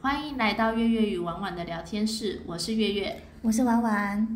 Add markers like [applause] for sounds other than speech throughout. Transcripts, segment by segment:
欢迎来到月月与婉婉的聊天室，我是月月。我是婉婉。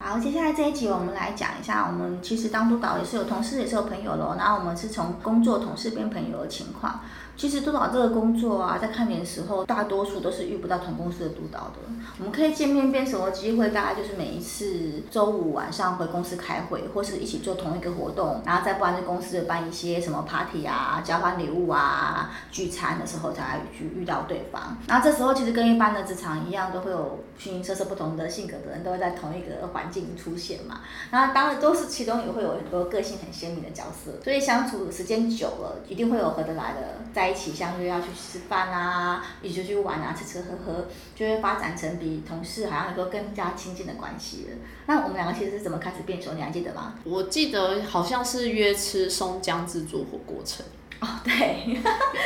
好，接下来这一集我们来讲一下，我们其实当督导也是有同事也是有朋友咯，然后我们是从工作同事变朋友的情况。其实督导这个工作啊，在看年的时候，大多数都是遇不到同公司的督导的。我们可以见面变什么机会？大概就是每一次周五晚上回公司开会，或是一起做同一个活动，然后再不然就公司办一些什么 party 啊、交换礼物啊、聚餐的时候才去遇到对方。然后这时候其实跟一般的职场一样，都会有形形色色不同的性格的人都会在同一个环境出现嘛。然后当然都是其中也会有很多个性很鲜明的角色，所以相处时间久了，一定会有合得来的，在一起相约要去吃饭啊，一起出去玩啊，吃吃喝喝，就会发展成比同事好像能够更加亲近的关系了。那我们两个其实是怎么开始变熟？你还记得吗？我记得好像是约吃松江自助火锅城，哦，对，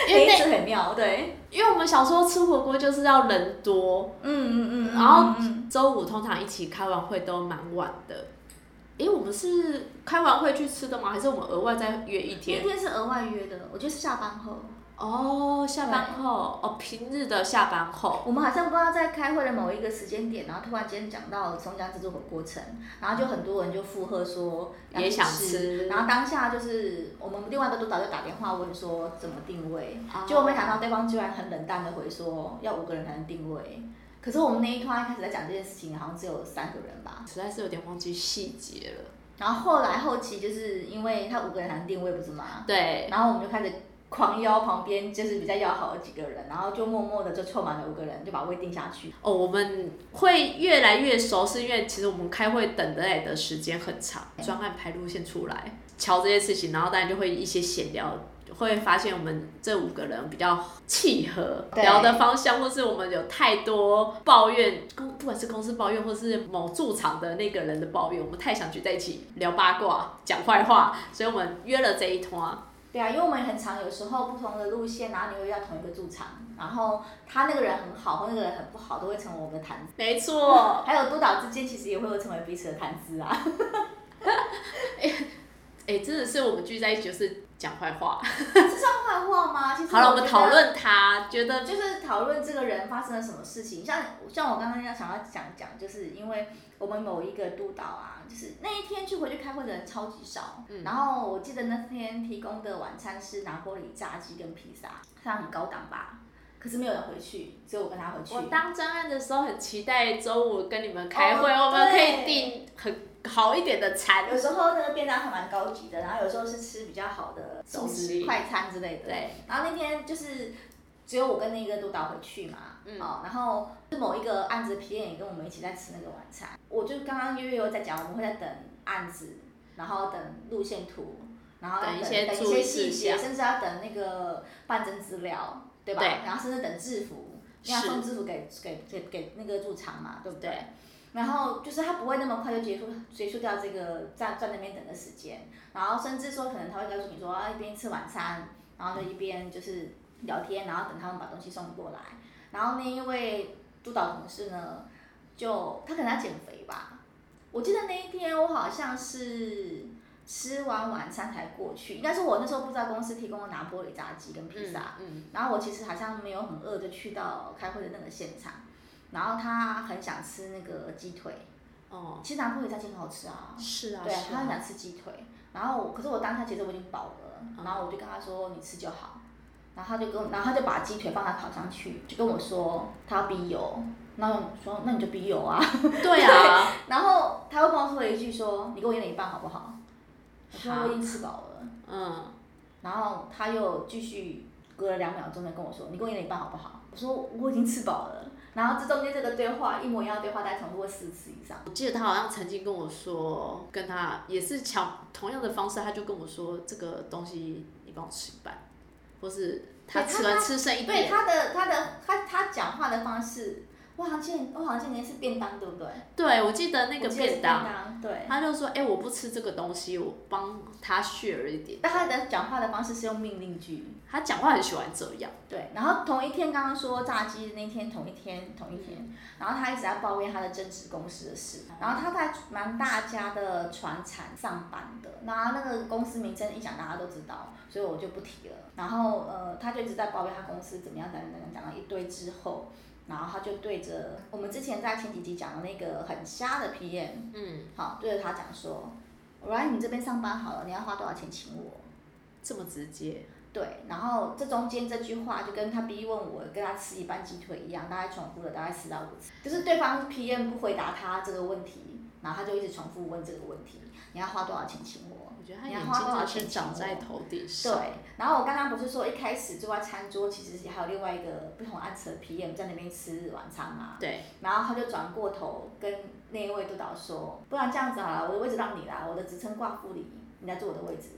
因为那很妙，对，因为我们小时候吃火锅就是要人多，嗯嗯嗯，然后嗯周五通常一起开完会都蛮晚的。诶，我们是开完会去吃的吗？还是我们额外再约一天那天？天是额外约的，我觉得是下班后。哦，下班后，哦，平日的下班后。我们好像不知道在开会的某一个时间点，然后突然间讲到松江自助火锅城，然后就很多人就附和说也想吃然后当下就是我们另外一个督导就打电话问说怎么定位，哦结果没想到对方居然很冷淡的回说要五个人才能定位，可是我们那一团一开始在讲这件事情，好像只有三个人吧，实在是有点忘记细节了。然后后来后期就是因为他五个人才能定位不是吗？对，然后我们就开始狂邀旁边就是比较要好的几个人，然后就默默的就凑满了五个人，就把位定下去。哦，我们会越来越熟，是因为其实我们开会等待的时间很长，专案排路线出来，瞧这些事情，然后当然就会一些闲聊，会发现我们这五个人比较契合，聊的方向，或是我们有太多抱怨，公不管是公司抱怨，或是某驻场的那个人的抱怨，我们太想聚在一起聊八卦、讲坏话，所以我们约了这一团。对啊，因为我们很常有时候不同的路线，然后你会遇到同一个驻场，然后他那个人很好，或那个人很不好，都会成为我们的谈资。没错，还有督导之间其实也会有成为彼此的谈资啊。哎、真的是我们聚在一起就是讲坏话。[laughs] 是算坏话吗？其实好了，我们讨论他，觉得就是讨论这个人发生了什么事情。像像我刚刚要想要讲讲，就是因为我们某一个督导啊，就是那一天去回去开会的人超级少，嗯然后我记得那天提供的晚餐是拿破里炸鸡跟披萨，这样很高档吧？可是没有人回去，只有我跟他回去。我当专案的时候很期待周五跟你们开会，哦我们可以订很好一点的餐。有时候那个便当还蛮高级的，然后有时候是吃比较好的素食食快餐之类的。对，然后那天就是只有我跟那个督导回去嘛，嗯哦，然后是某一个案子的 PM 也跟我们一起在吃那个晚餐。我就刚刚月月有在讲，我们会在等案子，然后等路线图，然后等等一些细节，项甚至要等那个办证资料，对吧？对然后甚至等制服，要送制服给给给给那个入场嘛，对不对？对然后就是他不会那么快就结束结束掉这个在在那边等的时间，然后甚至说可能他会告诉你说啊一边吃晚餐，然后就一边就是聊天，然后等他们把东西送过来。然后那一位督导同事呢，就他可能要减肥吧，我记得那一天我好像是吃完晚餐才过去，应该是我那时候不知道公司提供了拿玻璃炸鸡跟披萨，嗯，然后我其实好像没有很饿，就去到开会的那个现场。然后他很想吃那个鸡腿，哦，其实拿破里炸鸡很好吃啊。是啊，对，啊，他很想吃鸡腿。然后可是我当下其实我已经饱了，嗯然后我就跟他说你吃就好。然后他就跟我，然后他就把鸡腿放在烤箱去，就跟我说他要逼油。然后我说那你就逼油啊。对啊，[laughs] 然后他又跟我说了一句说你给我一人一半好不好？我说好我已经吃饱了。嗯，然后他又继续隔了两秒钟的跟我说：“你给我一人一半好不好？”我说：“我已经吃饱了。”然后这中间这个对话一模一样的对话，大概重复过四次以上。我记得他好像曾经跟我说，跟他也是抢同样的方式，他就跟我说这个东西你帮我吃一半，或是他吃完吃剩一点对点，他的他的他他讲话的方式，我好像记得，我好像记得是便当，对不对？对，我记得那个便当，对。他就说，哎、我不吃这个东西，我帮他 share 一点。但他的讲话的方式是用命令句，他讲话很喜欢这样，对。然后同一天刚刚说炸鸡的那天，同一天同一天，然后他一直在抱怨他的正职公司的事，然后他在蛮大家的船产上班的，那那个公司名称一讲大家都知道，所以我就不提了。然后呃，他就一直在抱怨他公司怎么样等等等等，讲了一堆之后。然后他就对着我们之前在前几集讲的那个很瞎的 PM，嗯，好，对着他讲说，我来你这边上班好了，你要花多少钱请我？这么直接，对，然后这中间这句话就跟他逼问我跟他吃一半鸡腿一样，大概重复了大概四到五次，就是对方 PM 不回答他这个问题，然后他就一直重复问这个问题，你要花多少钱请我？我觉得他眼睛真的花多少钱是长在头顶上。对，然后我刚刚不是说一开始坐在餐桌，其实还有另外一个不同案次的 PM 在那边吃晚餐嘛，对，然后他就转过头跟那一位督导说，不然这样子好了，我的位置让你啦，我的职称挂副理，你来坐我的位置。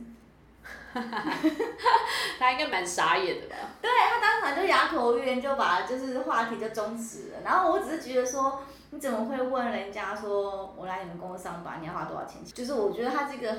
[laughs] 他应该蛮傻眼的吧？对他当场就哑口无言，就把就是话题就终止了。然后我只是觉得说，你怎么会问人家说，我来你们公司上班，你要花多少钱？就是我觉得他这个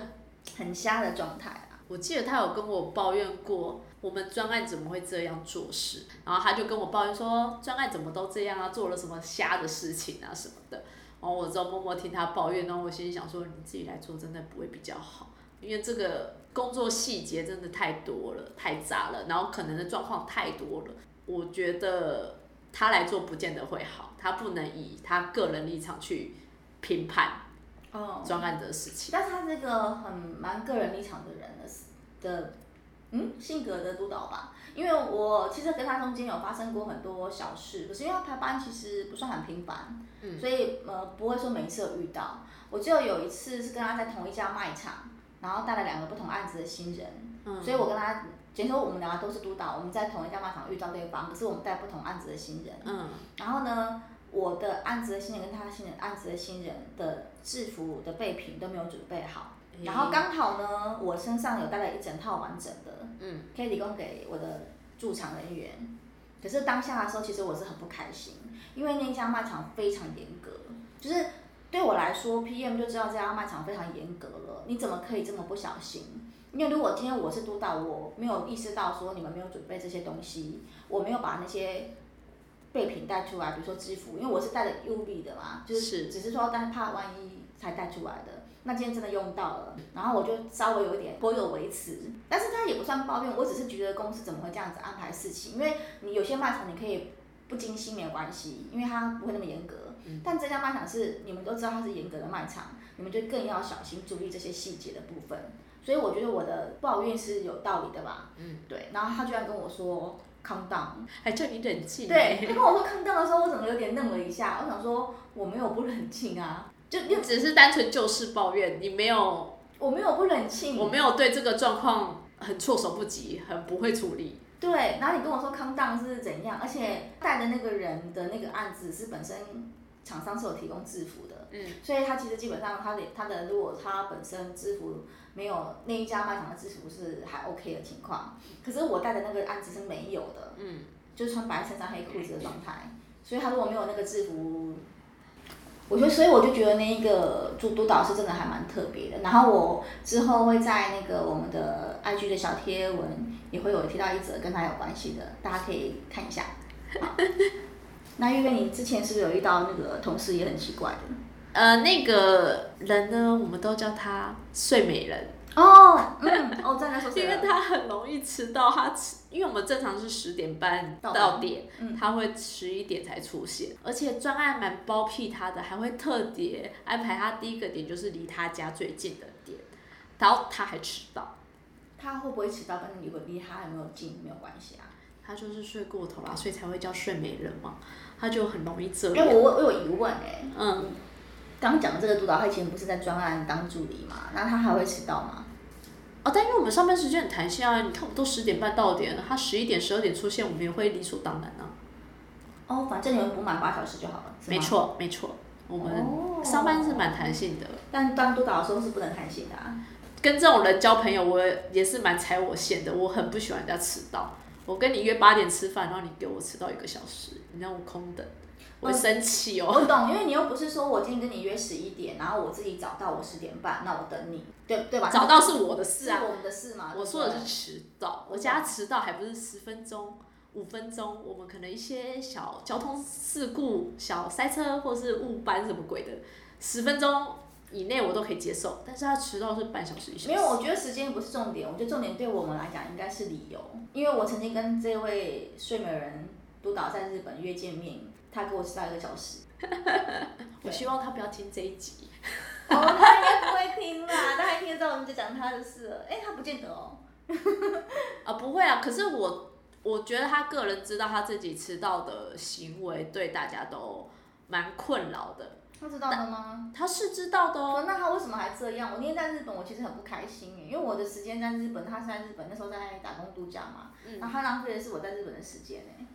很瞎的状态啊。我记得他有跟我抱怨过，我们专案怎么会这样做事，然后他就跟我抱怨说，专案怎么都这样啊，做了什么瞎的事情啊什么的。然后我之后默默听他抱怨，然后我心里想说，你自己来做真的不会比较好，因为这个工作细节真的太多了，太杂了，然后可能的状况太多了，我觉得他来做不见得会好，他不能以他个人立场去评判专案的事情。但是他这个很蛮个人立场的人的的，嗯，性格的督导吧。因为我其实跟他中间有发生过很多小事，可是因为他排班其实不算很频繁，嗯所以呃不会说每一次有遇到。我只有有一次是跟他在同一家卖场，然后带了两个不同案子的新人，嗯所以我跟他，简说我们两个都是督导，我们在同一家卖场遇到对方，可是我们带不同案子的新人。嗯然后呢，我的案子的新人跟他新人案子的新人的制服的备品都没有准备好，然后刚好呢，我身上有带了一整套完整的，嗯，可以提供给我的驻场人员。可是当下的时候，其实我是很不开心，因为那家卖场非常严格，就是对我来说，PM 就知道这家卖场非常严格了，你怎么可以这么不小心？因为如果今天我是督导，我没有意识到说你们没有准备这些东西，我没有把那些备品带出来，比如说支付，因为我是带着 UV 的嘛，就是是只是说，但是怕万一才带出来的。那今天真的用到了，然后我就稍微有一点颇有微词，但是他也不算抱怨，我只是觉得公司怎么会这样子安排事情？因为你有些卖场你可以不精心没有关系，因为它不会那么严格。但这家卖场是你们都知道它是严格的卖场，你们就更要小心注意这些细节的部分。所以我觉得我的抱怨是有道理的吧？嗯，对。然后他居然跟我说 calm down，还叫你冷静。对，他跟我说 calm down 的时候，我怎么有点愣了一下？我想说我没有不冷静啊，就你只是单纯就事抱怨，你没有，我没有不冷静，我没有对这个状况很措手不及，很不会处理。对，然后你跟我说康荡是怎样，而且带的那个人的那个案子是本身厂商是有提供制服的，嗯，所以他其实基本上他的他的如果他本身制服没有那一家卖场的制服是还 OK 的情况，可是我带的那个案子是没有的，嗯，就是穿白衬衫黑裤子的状态，所以他如果没有那个制服。我觉得，所以我就觉得那一个主督导是真的还蛮特别的。然后我之后会在那个我们的 IG 的小贴文也会有提到一则跟他有关系的，大家可以看一下。好 [laughs] 那月月，你之前是不是有遇到那个同事也很奇怪的？呃，那个人呢，我们都叫他睡美人，哦，嗯，哦，在那说谁因为？他很容易迟到。他迟，因为我们正常是十点半到到点，嗯他会十一点才出现，而且专案蛮包庇他的，还会特别安排他第一个点就是离他家最近的点，然后他还迟到。他会不会迟到跟你会离他有没有近没有关系啊？他就是睡过头啦，所以才会叫睡美人嘛。他就很容易这因样。为我我有疑问哎、嗯，刚刚讲的这个督导，他以前不是在专案当助理嘛？那他还会迟到吗？哦，但因为我们上班时间很弹性啊，你看我们都十点半到点了，他十一点、十二点出现，我们也会理所当然啊。哦，反正你们补满八小时就好了，没。错，没错，我哦们上班是蛮弹性的。但当督导的时候是不能弹性的啊。跟这种人交朋友，我也是蛮踩我线的。我很不喜欢人家迟到。我跟你约八点吃饭，然后你给我迟到一个小时，你让我空等。我会生气哦。我懂，因为你又不是说我今天跟你约十一点，然后我自己找到我十点半，那我等你，对对吧？找到是我的事啊，是我们的事嘛。我说的是迟到，我家迟到还不是十分钟、五分钟，我们可能一些小交通事故、小塞车或是误班什么鬼的，十分钟以内我都可以接受，但是他迟到是半小时以上。没有，我觉得时间不是重点，我觉得重点对我们来讲应该是理由，因为我曾经跟这位睡美人督导在日本约见面，他给我迟到一个小时。[laughs] 我希望他不要听这一集。[laughs] 哦，他应该不会听啦，他还听得到我们在讲他的事了。哎，他不见得哦。[laughs] 啊，不会啊，可是我我觉得他个人知道他自己迟到的行为对大家都蛮困扰的。他知道的吗？他是知道的哦。那他为什么还这样？我那天在日本，我其实很不开心因为我的时间在日本，他是在日本，那时候在打工度假嘛。嗯。然后他浪费的是我在日本的时间哎。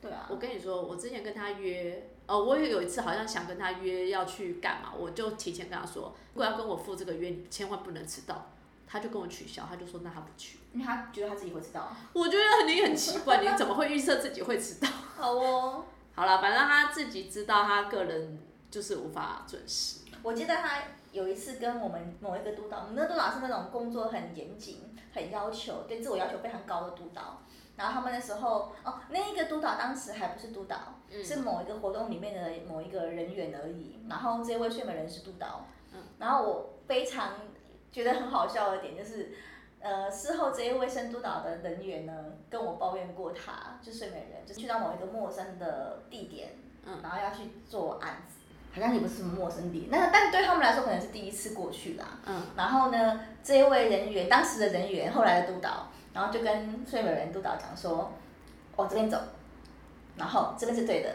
对啊。我跟你说，我之前跟他约，哦，我也有一次好像想跟他约要去干嘛，我就提前跟他说，如果要跟我赴这个约，你千万不能迟到。他就跟我取消，他就说那他不去，因为他觉得他自己会迟到。我觉得你很奇怪，你怎么会预测自己会迟到？好哦。好了，反正他自己知道，他个人。就是无法准时。我记得他有一次跟我们某一个督导，我们那督导是那种工作很严谨、很要求、对自我要求非常高的督导。然后他们那时候，哦，那一个督导当时还不是督导，是某一个活动里面的某一个人员而已。然后这位睡美人是督导。嗯。然后我非常觉得很好笑的点就是，呃，事后这一位生督导的人员呢，跟我抱怨过他，就睡美人，就去到某一个陌生的地点，嗯，然后要去做案子。好像也不是什么陌生地，那但对他们来说可能是第一次过去啦。嗯。然后呢，这一位人员，当时的人员，后来的督导，然后就跟睡美人督导讲说：“往这边走，然后这边是对的。”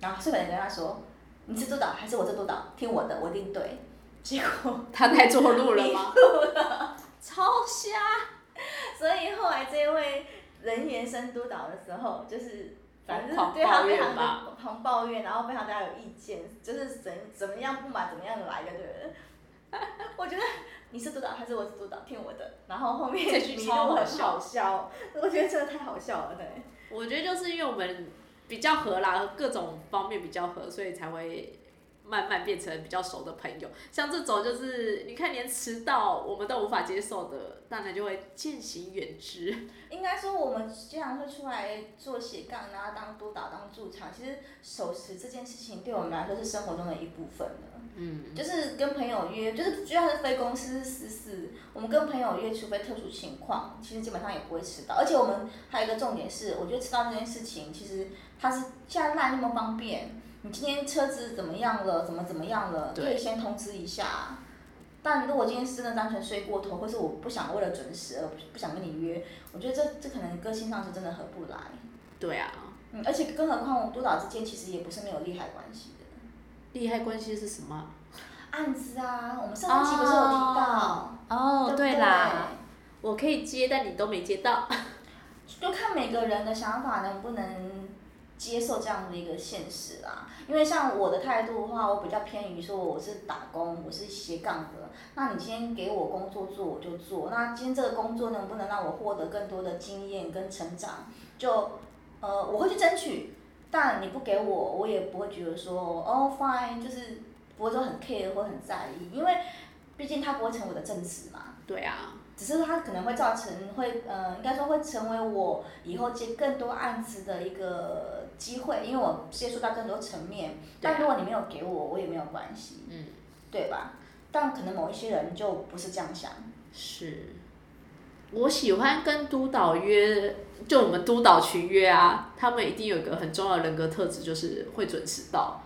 然后睡美人跟他说：“你是督导还是我是督导？听我的，我一定对。”结果 [laughs] 他太错路了吗？超瞎。所以后来这位人员升督导的时候，就是。反正对他非常的狂抱怨，然后非常大家有意见，就是怎怎么样不满怎么样来的，对不对？[laughs] 我觉得你是督导还是我是督导，听我的。然后后面这句超很好笑，我觉得真的太好笑了，对。我觉得就是因为我们比较合啦，各种方面比较合，所以才会。慢慢变成比较熟的朋友，像这种就是你看连迟到我们都无法接受的，当然就会渐行远之。应该说我们经常会出来做斜杠，然后当督导、当驻场，其实守时这件事情对我们来说是生活中的一部分的。嗯。就是跟朋友约，就是就算是非公司私事，我们跟朋友约，除非特殊情况，其实基本上也不会迟到。而且我们还有一个重点是，我觉得迟到这件事情，其实它是现在那么方便。你今天车子怎么样了？怎么怎么样了？可以先通知一下。但如果今天真的单纯睡过头，或是我不想为了准时而不想跟你约，我觉得这这可能个性上是真的合不来。对啊。嗯，而且更何况督导之间其实也不是没有利害关系的。利害关系是什么？案子啊，我们上期不是有提到？哦，对啦。我可以接，但你都没接到。就看每个人的想法能不能。接受这样的一个现实啦，因为像我的态度的话，我比较偏于说我是打工，我是斜杠的。那你今天给我工作做，我就做。那今天这个工作能不能让我获得更多的经验跟成长？就呃，我会去争取。但你不给我，我也不会觉得说哦，fine，就是不会说很 care 或很在意，因为毕竟它不会成为我的正职嘛。对啊。只是它可能会造成会呃，应该说会成为我以后接更多案子的一个机会，因为我接触到更多层面。但如果你没有给我，我也没有关系，嗯，对吧？但可能某一些人就不是这样想。是，我喜欢跟督导约，就我们督导群约啊，他们一定有一个很重要的人格特质，就是会准时到。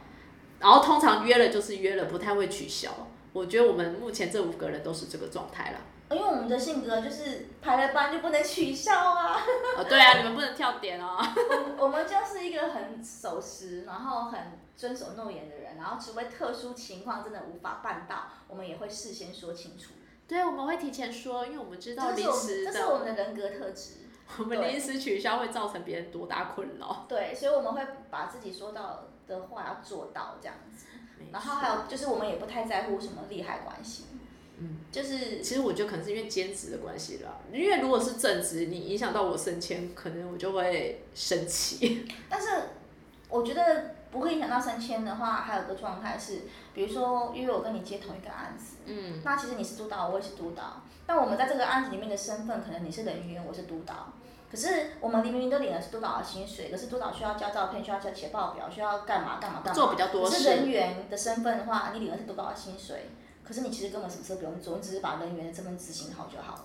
然后通常约了就是约了，不太会取消。我觉得我们目前这五个人都是这个状态了。因为我们的性格就是排了班就不能取消啊。[laughs] 哦，对啊，你们不能跳点哦。[laughs] 我我们就是一个很守时，然后很遵守诺言的人，然后除非特殊情况真的无法办到，我们也会事先说清楚。对，我们会提前说，因为我们知道临时的。这是我们的人格特质。[laughs] 我们临时取消会造成别人多大困扰？对，所以我们会把自己说到的话要做到这样子。然后还有就是，我们也不太在乎什么利害关系。嗯，就是其实我觉得可能是因为兼职的关系啦，因为如果是正职，你影响到我升迁，可能我就会生气。[laughs] 但是我觉得不会影响到升迁的话，还有个状态是，比如说，因为我跟你接同一个案子，嗯，那其实你是督导，我也是督导，但我们在这个案子里面的身份，可能你是人员，我是督导，可是我们明明都领的是督导的薪水，可是督导需要交照片，需要交写报表，需要干嘛干嘛干嘛，做比较多事。是人员的身份的话，你领的是督导的薪水，可是你其实根本什么事不用做，你只是把人员的这份执行好就好了。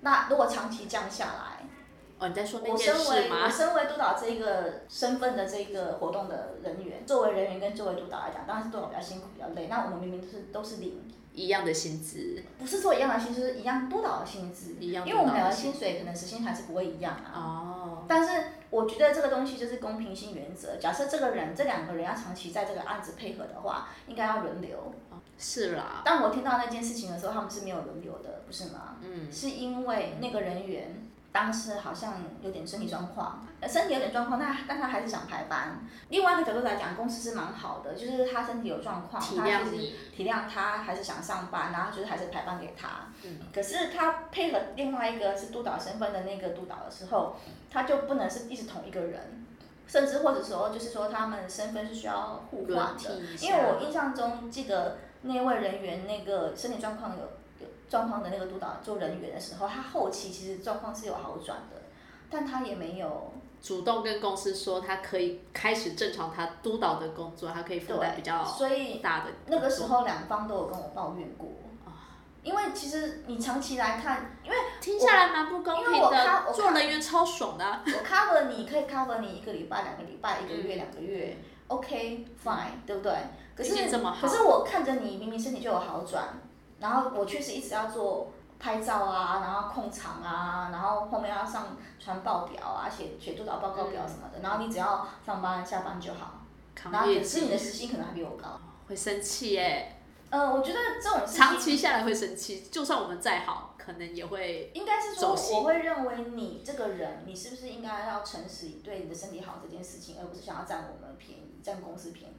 那如果长期降下来，哦，你在说我身为我身为督导这个身份的这个活动的人员，作为人员跟作为督导来讲，当然是督导比较辛苦比较累。那我们明明都是都是领一样的薪资，不是说一样的薪资，一样督导的薪资，一样，因为我们两个薪水可能时薪还是不会一样啊。哦。但是我觉得这个东西就是公平性原则。假设这个人这两个人要长期在这个案子配合的话，应该要轮流。是啦，当我听到那件事情的时候，他们是没有轮流的，不是吗？嗯，是因为那个人员当时好像有点身体状况，身体有点状况，那但他还是想排班。另外一个角度来讲，公司是蛮好的，就是他身体有状况，体谅你，体谅他还是想上班，然后就是还是排班给他。嗯，可是他配合另外一个是督导身份的那个督导的时候，他就不能是一直同一个人，甚至或者说就是说他们身份是需要互换的，因为我印象中记得。那位人员那个身体状况有有状况的那个督导做人员的时候，他后期其实状况是有好转的，但他也没有主动跟公司说他可以开始正常他督导的工作，他可以负担比较所以大的。那个时候两方都有跟我抱怨过啊，因为其实你长期来看，因为听下来蛮不公平的，做人员超爽的。我 cover 你可以 cover 你一个礼拜、两个礼拜、一个月、两个月，OK fine，对不对？可是，可是我看着你明明身体就有好转，然后我确实一直要做拍照啊，然后控场啊，然后后面要上传报表啊，写写督导报告表什么的，然后你只要上班下班就好，然后可是你的时薪可能还比我高，会生气耶。呃，我觉得这种长期下来会生气，就算我们再好，可能也会。应该是说，我会认为你这个人，你是不是应该要诚实以对你的身体好这件事情，而不是想要占我们便宜，占公司便宜。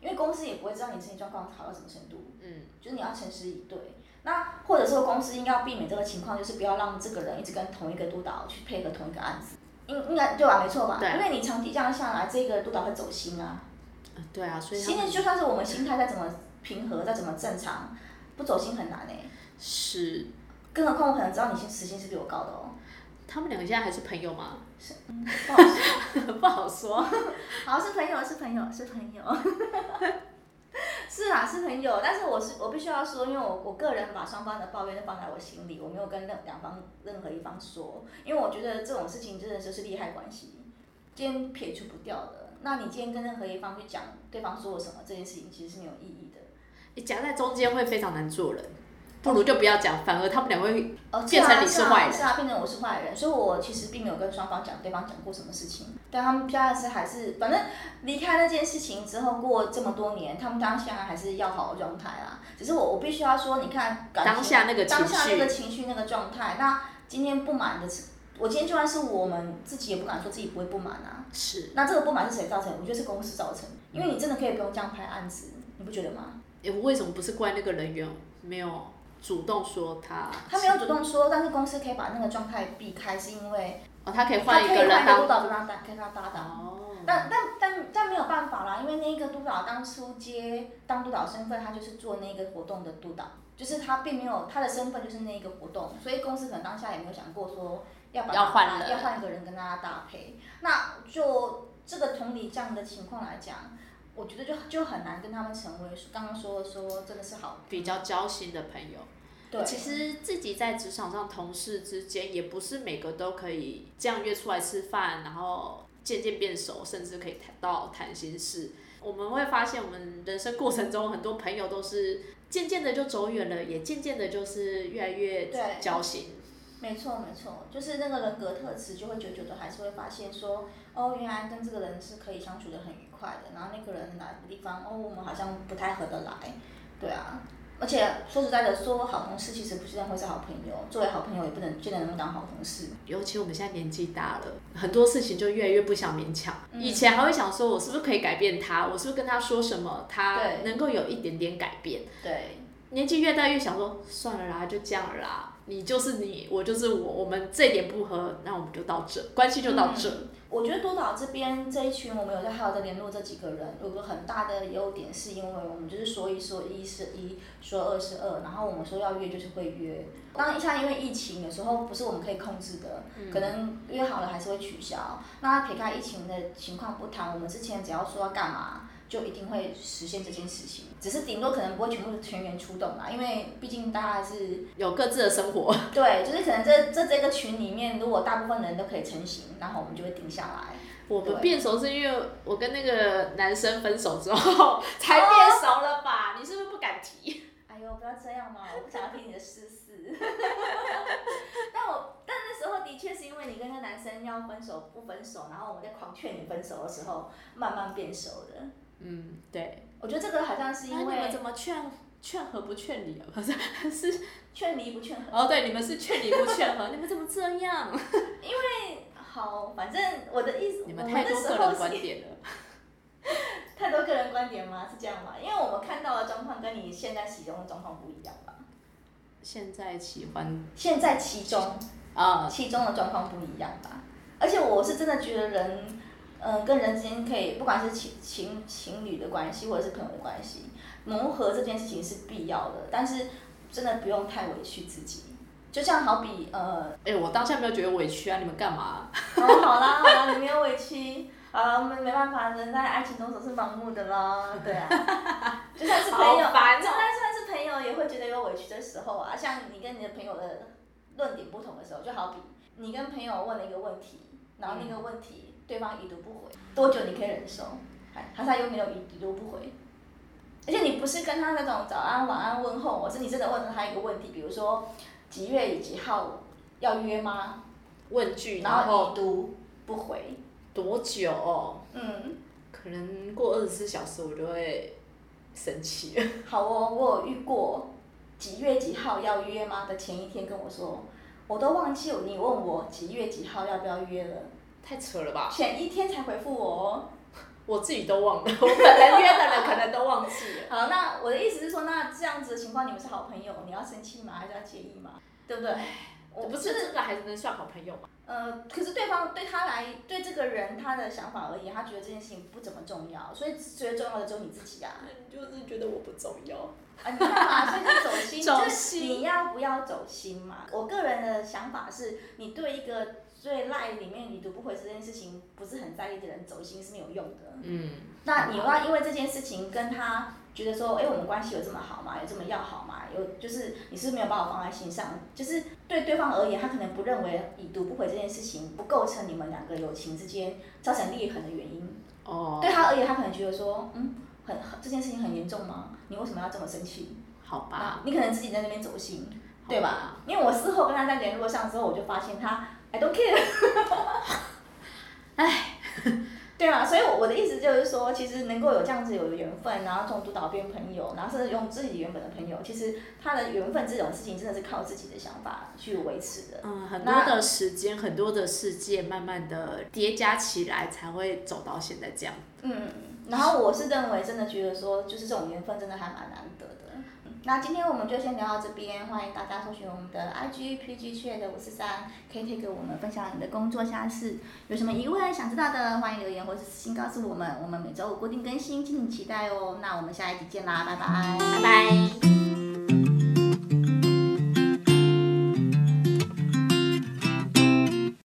因为公司也不会知道你身体状况好到什么程度，嗯，就是你要诚实以对。那或者说公司应该要避免这个情况，就是不要让这个人一直跟同一个督导去配合同一个案子，应应该对吧？没错吧？对。因为你长期这样下来，这个督导会走心啊。对啊，所以。心就算是我们心态再怎么平和，再怎么正常，不走心很难诶。是。更何况我可能知道你薪时薪是比我高的哦。他们两个现在还是朋友吗？是，不好说，[laughs] 不好说。好，是朋友，是朋友，是朋友。[laughs] 是啊，是朋友，但是我是我必须要说，因为我我个人把双方的抱怨都放在我心里，我没有跟任两方任何一方说，因为我觉得这种事情真的就是利害关系，今天撇除不掉的。那你今天跟任何一方去讲对方说了什么，这件事情其实是没有意义的。你夹在中间会非常难做人。不如就不要讲，反而他们两位变成你是坏人，是啊，变成我是坏人，所以我其实并没有跟双方讲对方讲过什么事情，但他们现在是还是，反正离开那件事情之后，过这么多年，他们当下还是要好的状态啦。只是我我必须要说，你看当下那个当下那个情绪那个状态，那今天不满的是，我今天就算是我们自己也不敢说自己不会不满啊。是。那这个不满是谁造成？我觉得是公司造成，因为你真的可以不用这样拍案子，你不觉得吗？为什么不是怪那个人员没有？主动说他，他没有主动说，但是公司可以把那个状态避开，是因为哦，他可以换一个人当督导跟他搭，跟他搭档。哦。但但但但没有办法啦，因为那个督导当初接当督导身份，他就是做那个活动的督导，就是他并没有他的身份就是那个活动，所以公司可能当下也没有想过说要把要换要换一个人跟他搭配。那就这个同理这样的情况来讲。我觉得就就很难跟他们成为刚刚说说真的是好比较交心的朋友。对，其实自己在职场上同事之间也不是每个都可以这样约出来吃饭，然后渐渐变熟，甚至可以谈到谈心事。我们会发现，我们人生过程中很多朋友都是渐渐的就走远了，也渐渐的就是越来越交心。没错没错，就是那个人格特质，就会久久的还是会发现说，哦，原来跟这个人是可以相处的很愉快的。然后那个人哪个地方，哦，我们好像不太合得来，对啊。而且说实在的，说好同事其实不见得会是好朋友，作为好朋友也不能见得能当好同事。尤其我们现在年纪大了，很多事情就越来越不想勉强。以前还会想说，我是不是可以改变他？我是不是跟他说什么，他能够有一点点改变？对。年纪越大越想说，算了啦，就这样啦。你就是你，我就是我，我们这点不合，那我们就到这，关系就到这。我觉得多岛这边这一群，我们有在还有在联络这几个人，有个很大的优点，是因为我们就是说一说一是一，说二是二，然后我们说要约就是会约。当然，像因为疫情，有时候不是我们可以控制的，可能约好了还是会取消。那撇开疫情的情况不谈，我们之前只要说要干嘛。就一定会实现这件事情，只是顶多可能不会全部全员出动啦，因为毕竟大家还是有各自的生活。对，就是可能这这这个群里面，如果大部分人都可以成型，然后我们就会定下来。我们变熟是因为我跟那个男生分手之后才变熟了吧？[laughs] 你是不是不敢提？哎呦，不要这样嘛！我不想要听你的私事。[laughs] 但我但那时候的确是因为你跟那男生要分手不分手，然后我们在狂劝你分手的时候，慢慢变熟的。嗯，对，我觉得这个好像是因为你们怎么劝劝和不劝离啊？不 [laughs] 是是劝离不劝和。哦，对，你们是劝离不劝和，[laughs] 你们怎么这样？因为好，反正我的意思，你们 [laughs] 太多个人观点了。太多个人观点吗？是这样吗？因为我们看到的状况跟你现在其中的状况不一样吧？现在喜欢。现在其中啊，其中的状况不一样吧？而且我是真的觉得人。嗯，跟人之间可以，不管是情情情侣的关系，或者是朋友的关系，磨合这件事情是必要的，但是真的不用太委屈自己。就像好比呃，哎，我当下没有觉得委屈啊，你们干嘛？[laughs] 哦，好啦好啦，你没有委屈，啊，我们没办法，人在爱情中总是盲目的啦，对啊。[laughs] 就算是朋友，就算算是朋友也会觉得有委屈的时候啊，像你跟你的朋友的论点不同的时候，就好比你跟朋友问了一个问题，然后那个问题。对方已读不回，多久你可以忍受？还是他有没有已已读不回？而且你不是跟他那种早安晚安问候，我是你真的问了他一个问题，比如说几月几号要约吗？问句，然后已读不回，多久？嗯，可能过二十四小时我就会生气。[laughs] 好哦，我有遇过几月几号要约吗的前一天跟我说，我都忘记你问我几月几号要不要约了。太扯了吧！前一天才回复我哦，[laughs] 我自己都忘了，[laughs] 我本人约的人可能都忘记了。[laughs] 好，那我的意思是说，那这样子的情况，你们是好朋友，你要生气吗？还是要介意吗？对不对？我不是这个还是能算好朋友吗？呃，可是对方对他来，对这个人他的想法而言，他觉得这件事情不怎么重要，所以最重要的只有你自己啊。你就是觉得我不重要啊？你看嘛？所以你走心，就是你要不要走心嘛？我个人的想法是，你对一个。所以赖里面你读不回这件事情，不是很在意的人走心是没有用的。嗯。那你要因为这件事情跟他觉得说，哎，我们关系有这么好吗？有这么要好吗？有就是你是没有把我放在心上，就是对对方而言，他可能不认为已读不回这件事情不构成你们两个友情之间造成裂痕的原因。哦。对他而言，他可能觉得说，嗯，很这件事情很严重吗？你为什么要这么生气？好吧。你可能自己在那边走心，对吧？因为我事后跟他在联络上之后，我就发现他。I don't care，[laughs] 哎，对啊？所以，我我的意思就是说，其实能够有这样子有缘分，然后从督导变朋友，然后甚至用自己原本的朋友，其实他的缘分这种事情真的是靠自己的想法去维持的。嗯，很多的时间，很多的世界，慢慢的叠加起来，才会走到现在这样。嗯，然后我是认为，真的觉得说，就是这种缘分真的还蛮难得。那今天我们就先聊到这边，欢迎大家搜寻我们的 IG PG 确的五四三，可以贴给我们分享你的工作下事，有什么疑问想知道的，欢迎留言或是私信告诉我们，我们每周五固定更新，敬请期待哦。那我们下一集见啦，拜拜，拜拜。